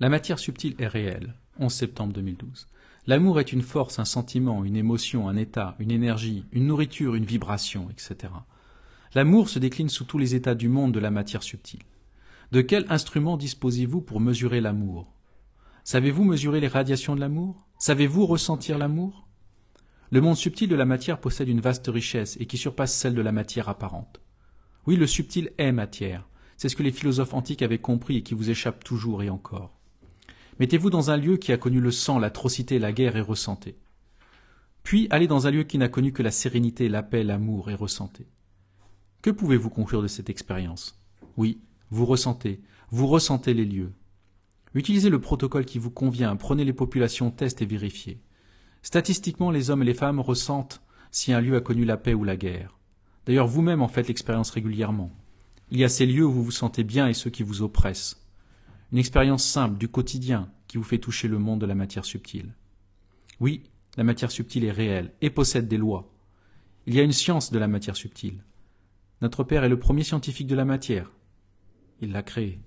La matière subtile est réelle. 11 septembre 2012. L'amour est une force, un sentiment, une émotion, un état, une énergie, une nourriture, une vibration, etc. L'amour se décline sous tous les états du monde de la matière subtile. De quel instrument disposez-vous pour mesurer l'amour? Savez-vous mesurer les radiations de l'amour? Savez-vous ressentir l'amour? Le monde subtil de la matière possède une vaste richesse et qui surpasse celle de la matière apparente. Oui, le subtil est matière. C'est ce que les philosophes antiques avaient compris et qui vous échappe toujours et encore. Mettez-vous dans un lieu qui a connu le sang, l'atrocité, la guerre et ressentez. Puis allez dans un lieu qui n'a connu que la sérénité, la paix, l'amour et ressentez. Que pouvez-vous conclure de cette expérience? Oui, vous ressentez, vous ressentez les lieux. Utilisez le protocole qui vous convient, prenez les populations, test et vérifiez. Statistiquement, les hommes et les femmes ressentent si un lieu a connu la paix ou la guerre. D'ailleurs, vous-même en faites l'expérience régulièrement. Il y a ces lieux où vous vous sentez bien et ceux qui vous oppressent. Une expérience simple du quotidien qui vous fait toucher le monde de la matière subtile. Oui, la matière subtile est réelle et possède des lois. Il y a une science de la matière subtile. Notre Père est le premier scientifique de la matière. Il l'a créée.